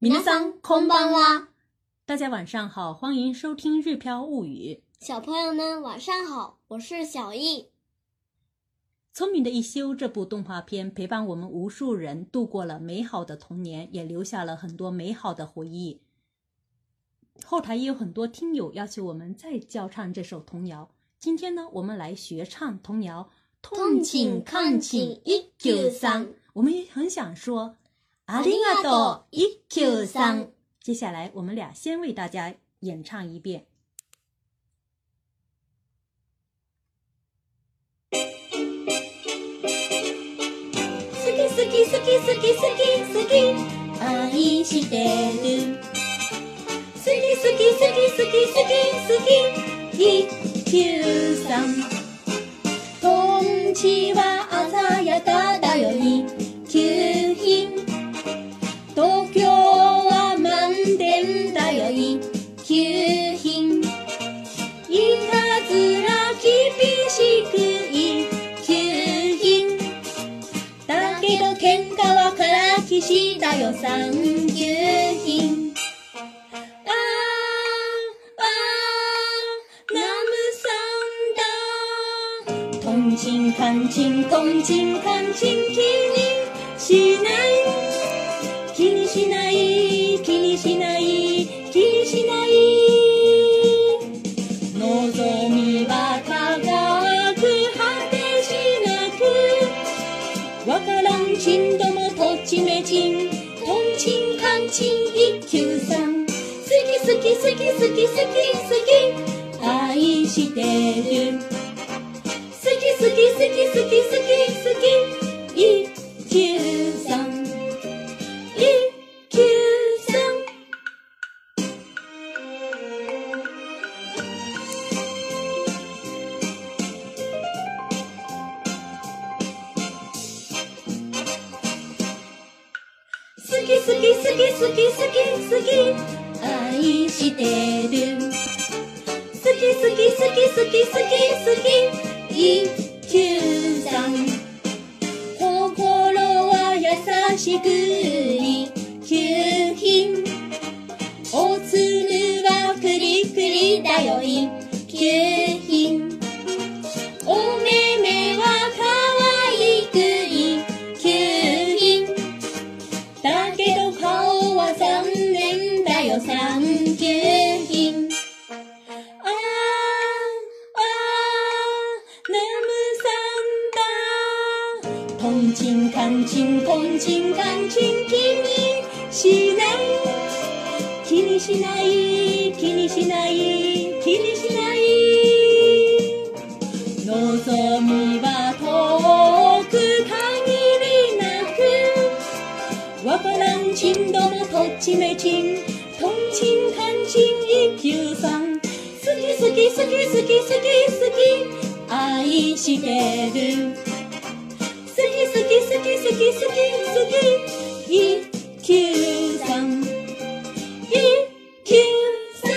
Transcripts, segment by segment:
娜桑空邦洼，大家晚上好，欢迎收听《日飘物语》。小朋友们晚上好，我是小易。聪明的一休这部动画片陪伴我们无数人度过了美好的童年，也留下了很多美好的回忆。后台也有很多听友要求我们再教唱这首童谣，今天呢，我们来学唱童谣。痛请抗请一九三，我们也很想说。阿里阿多一 Q 三，接下来我们俩先为大家演唱一遍。喜欢喜欢喜欢喜欢喜欢喜欢，爱してる。喜欢喜欢喜欢喜欢喜欢喜欢，一 Q 三。こんにちは。けど喧嘩はからきしたよ産休品ああナムさんだトンチンカンチンとンチンカンチン」「きにしないき好き好き好き好き愛してる好き好き好き好き好き好き感情感情気にしない気にしない気にしない気にしない望みは遠く限りなくわからんちんどもとちめちんとんちんかんちん一休さん好き好き好き好き好き好き愛してる一、二、三，一、二、三。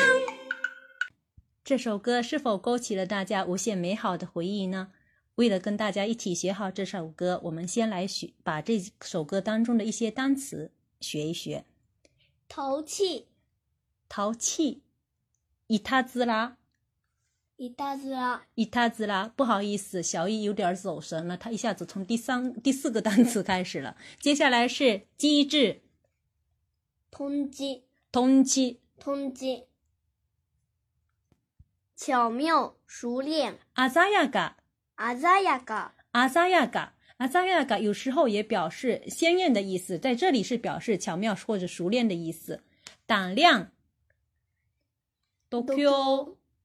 这首歌是否勾起了大家无限美好的回忆呢？为了跟大家一起学好这首歌，我们先来学，把这首歌当中的一些单词学一学。淘气，淘气，伊塔兹拉。伊塔兹拉，伊塔兹拉，不好意思，小易有点走神了。他一下子从第三、第四个单词开始了。接下来是机智，通缉，通缉，通缉，巧妙，熟练。阿扎亚嘎，阿扎亚嘎，阿扎亚嘎，阿扎亚嘎，有时候也表示鲜艳的意思，在这里是表示巧妙或者熟练的意思。胆量，多 Q。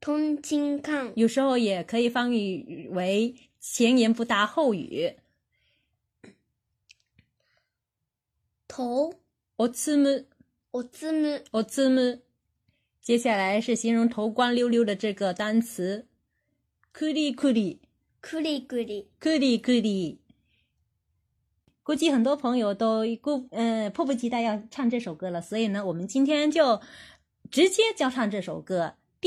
通经抗，有时候也可以翻译为前言不搭后语。头，我字母，我字母，我字母。接下来是形容头光溜溜的这个单词，库里库里，库里库里，库里库里。估计很多朋友都过嗯迫不及待要唱这首歌了，所以呢，我们今天就直接教唱这首歌。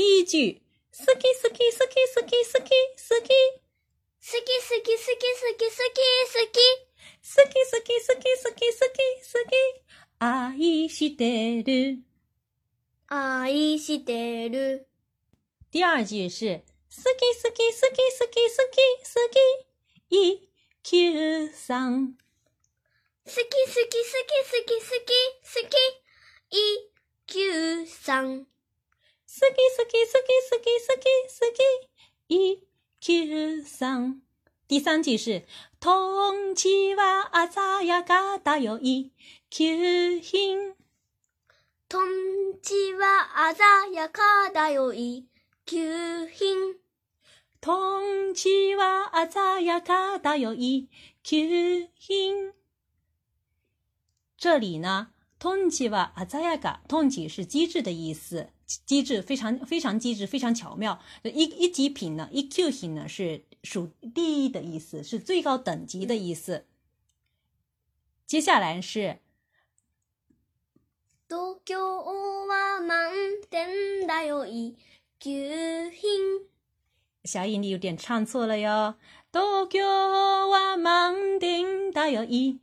PG。好き好き好き好き好き好き好き好き好き好き好き好き好き好き好き好き好き好き愛してる愛してる第二句是好き好き好き好き好き好き一九三好き好き好き好き好き好き一九三好き好き好き好き好き好き。一 q 三，第三句是“トンチは鮮やかだよ一 q 品”。トンチは鮮やかだよ一 q 品。トンチは鮮やかだよ一 q 品。这里呢，“同期チは鮮やか”，“同期是机智的意思。机智非常非常机智非常巧妙，一一级品呢，E Q 型呢是属第一的意思，是最高等级的意思。接下来是。点一小雨，你有点唱错了哟。点一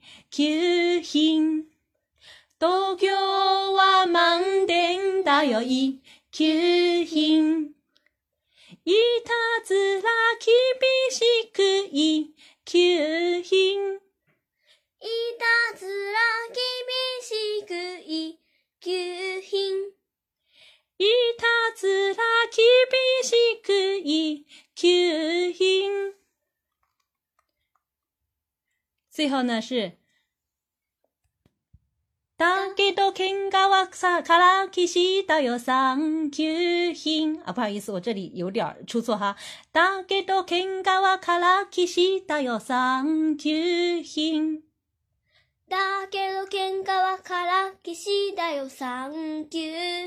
東京は満点だよ、一級品。いたずら厳しく一級品。いたずら厳しく一級品。いたずら厳しく一級品。最後呢是。だけど喧嘩はカラキシだよ、三級品啊！不好意思，我这里有点出错哈。だけど喧嘩はカラキシだよ、三級品。だけど喧嘩はカラキシだよ、三級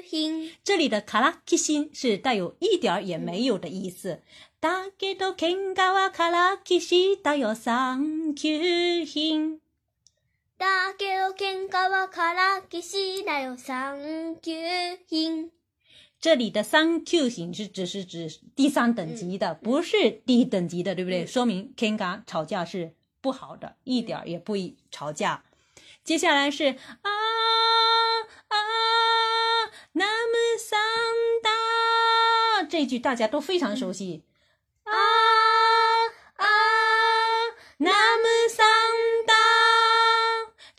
品。这里的“カラキシ”是带有一点儿也没有的意思。だけど喧嘩はカラキシだよ、三級品。だけど这里的三 Q 型是只是指第三等级的，不是低等级的，对不对？说明天干吵架是不好的，一点也不吵架。接下来是啊啊，那么三大这句大家都非常熟悉。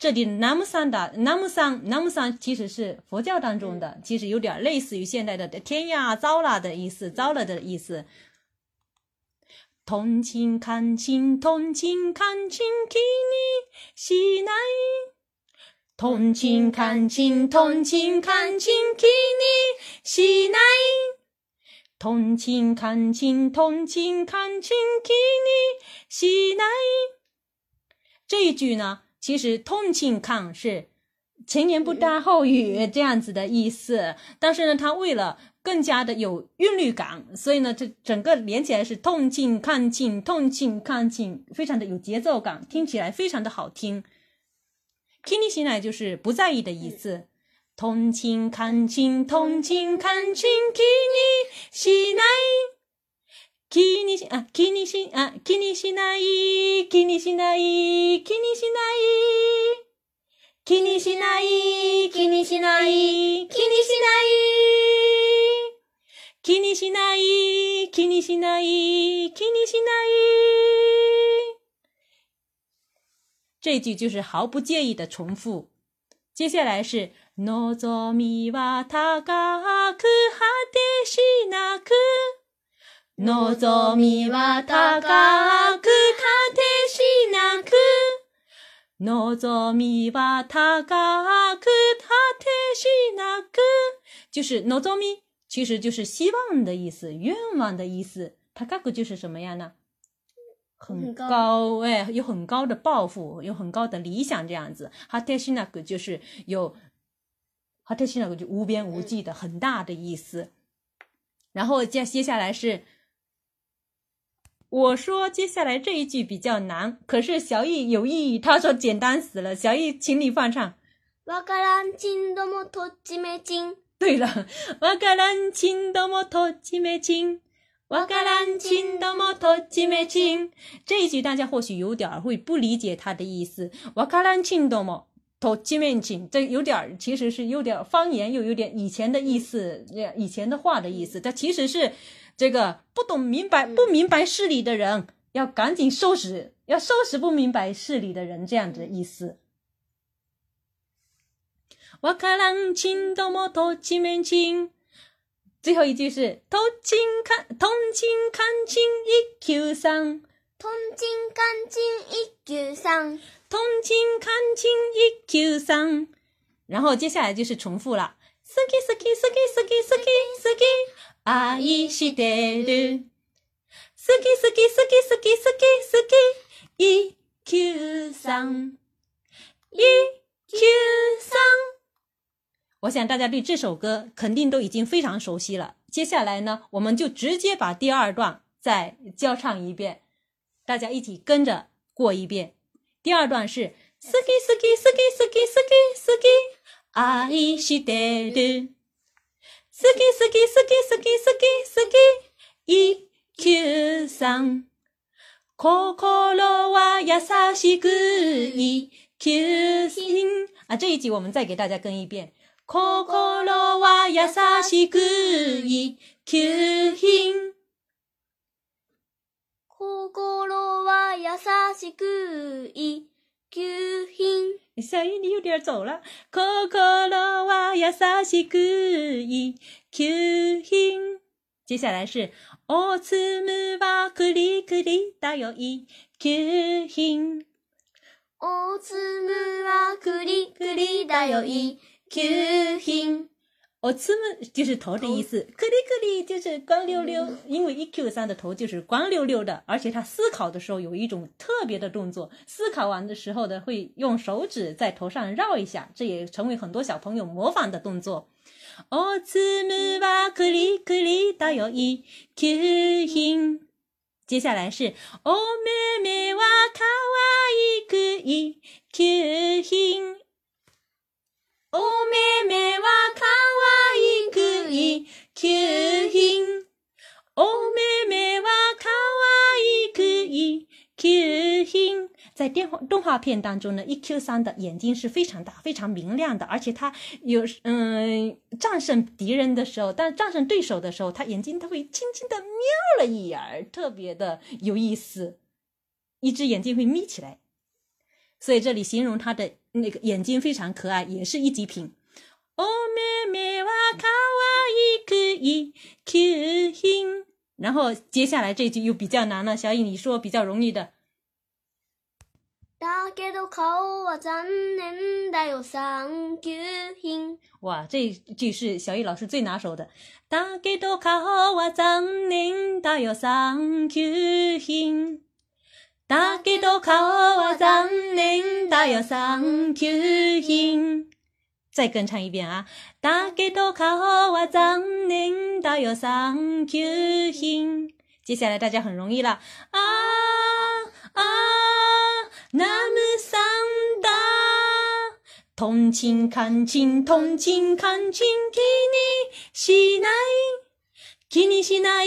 这里南 a m u 南 d a 南 a m 其实是佛教当中的，其实有点类似于现代的“天呀糟了”的意思，“糟了”的意思。同情看清，同情看清，给你醒奈。同情看清，同情看清，给你醒奈。同情看清，同情看清，给你醒奈。这一句呢？其实“痛亲看”是前言不搭后语这样子的意思，但是呢，他为了更加的有韵律感，所以呢，这整个连起来是“痛亲看亲，痛亲看亲”，非常的有节奏感，听起来非常的好听 k i t t 就是不在意的意思，“痛情看亲，痛情看亲 k i t t 気にし、あ、気にし、あ、気にしない、気にしない、気にしない。気にしない、気にしない、気にしない。気にしない、気にしない、気にしない。这句就是毫不介意的重复。接下来是望みは高く果てしなく。nozomi wa takaku hata s h 就是 n o 其实就是希望的意思，愿望的意思。t a 就是什么样呢？很高哎，有很高的抱负，有很高的理想这样子。hata s 就是有 hata s 就无边无际的，很大的意思。然后接接下来是。我说接下来这一句比较难，可是小易有异议。他说简单死了。小易，请你放唱。对了，这一句大家或许有点会不理解他的意思。这有点，其实是有点方言，又有点以前的意思，以前的话的意思。它其实是。这个不懂明白不明白事理的人，要赶紧收拾，要收拾不明白事理的人，这样子的意思。ワカランチンドモトチンメンチ最后一句是同情看同情看清一九三，同情看清一九三，同情看清一九三，然后接下来就是重复了，スキースキースキースキースキースキー。愛してる。好き好き好き好き好き好き。一 q 三。一 q 我想大家对这首歌肯定都已经非常熟悉了。接下来呢，我们就直接把第二段再教唱一遍，大家一起跟着过一遍。第二段是好き好き好き好き好き好き。愛してる。好き好き好き好き好き好き一休さん。心は優しく一休心。あ、这一集我们再给大家跟一遍。心は優しく一休品。心は優しく一休品。下一你有点走了。心は優しくい吸引。接下来是おつむはくりくりだよい吸引。おつむはくりくりだよい吸引。我兹姆就是头的意思，克里克里就是光溜溜，因为一 Q 三的头就是光溜溜的，而且他思考的时候有一种特别的动作，思考完的时候呢，会用手指在头上绕一下，这也成为很多小朋友模仿的动作。奥兹姆吧，克里克里，导有一 Q 行，接下来是哦，妹妹哇可爱一 Q 行。哦，眼睛是可爱，可以求心。哦，眼睛是可爱，可以求心。在电话动画片当中呢，一 Q 三的眼睛是非常大、非常明亮的，而且它有嗯，战胜敌人的时候，但战胜对手的时候，他眼睛他会轻轻的瞄了一眼，特别的有意思，一只眼睛会眯起来。所以这里形容他的。那个眼睛非常可爱，也是一级品。哦，妹妹哇，可爱一个一级品。然后接下来这句又比较难了，小雨你说比较容易的。哇，三品。哇，这句是小雨老师最拿手的。三品。大有三九行，再跟唱一遍啊！大家多考我三年，大有三九行。接下来大家很容易了啊啊！那么简单，同情看轻，同情看轻，気にしない，気にしない，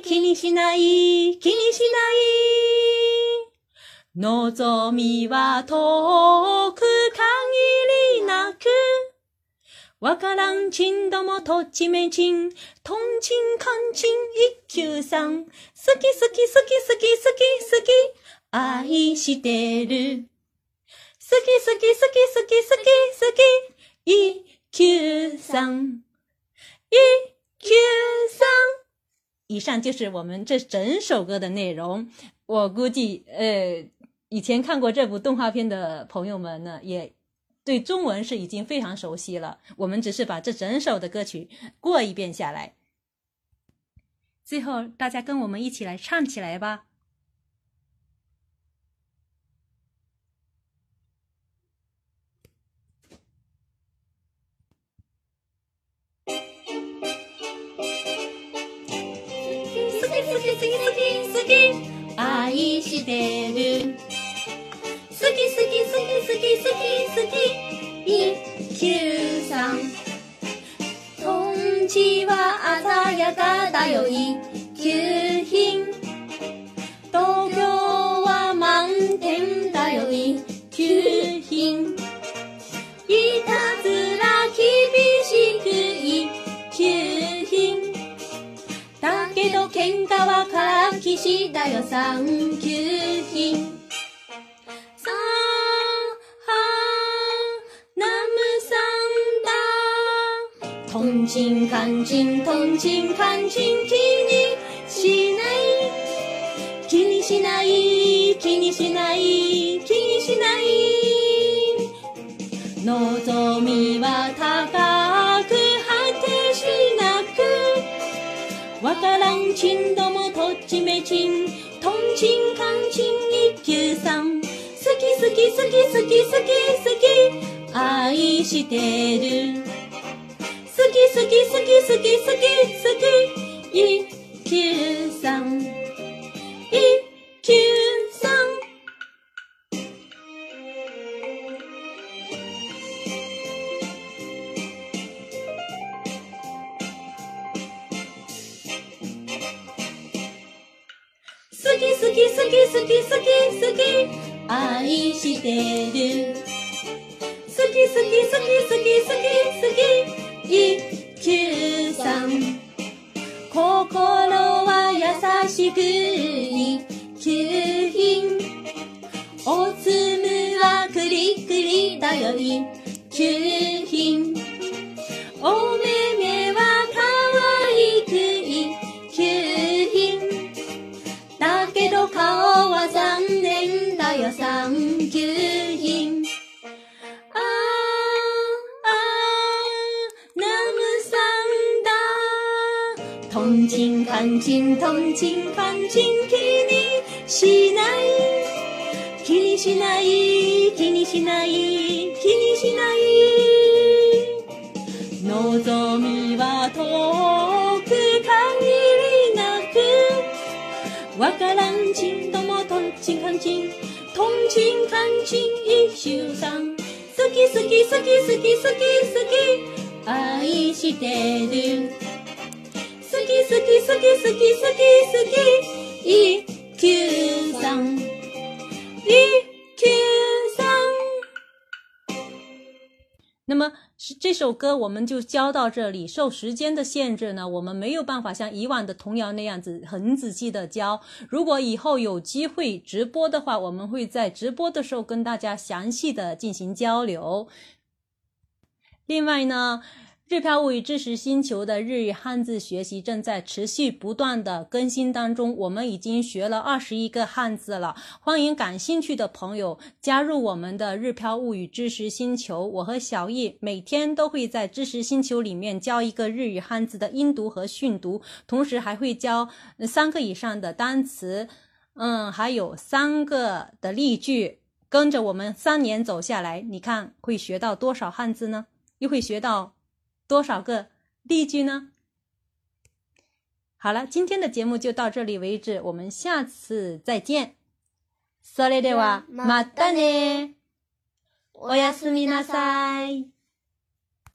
気にしない，気にしない。望みは遠く限りなく。わからんちんどもとちめちん、とんちんかんちん一休さん。好き好き好き好き好き好き、愛してる。好き好き好き好き好き好き、一休さん。一休さん。以上就是我们这整首歌的内容。我估计，呃，以前看过这部动画片的朋友们呢，也对中文是已经非常熟悉了。我们只是把这整首的歌曲过一遍下来，最后大家跟我们一起来唱起来吧。好きしてる。好き好き好き一休さんとんちは鮮やかだよ一級品東京は満点だよ一級品いたずら厳しく一級品だけど喧嘩はかきしだよ三級ちんどもとっちめちんとんちんかんちん一休さん好き好き好き好き好き好き愛してる好き好き好き好き好き好き一休さんき好き好き好き愛してる好き好き好き好き好き好き一休さん心は優しく一休品おつむはくりくりだよ一級品おトンチンカンチントンチンカンチン気にしない気にしない気にしない気にしない望みは遠く限りなくわからんちんともトンチンカンチントンチンカンチン一周さん好き好き好き好き好き好き愛してる喜欢喜欢喜欢喜欢喜欢，一九三一九三。那么这首歌，我们就教到这里。受时间的限制呢，我们没有办法像以往的童谣那样子很仔细的教。如果以后有机会直播的话，我们会在直播的时候跟大家详细的进行交流。另外呢。日漂物语知识星球的日语汉字学习正在持续不断的更新当中，我们已经学了二十一个汉字了。欢迎感兴趣的朋友加入我们的日漂物语知识星球。我和小易每天都会在知识星球里面教一个日语汉字的音读和训读，同时还会教三个以上的单词，嗯，还有三个的例句。跟着我们三年走下来，你看会学到多少汉字呢？又会学到？多少个例句呢？好了，今天的节目就到这里为止，我们下次再见。それではまたね。おやすみなさい。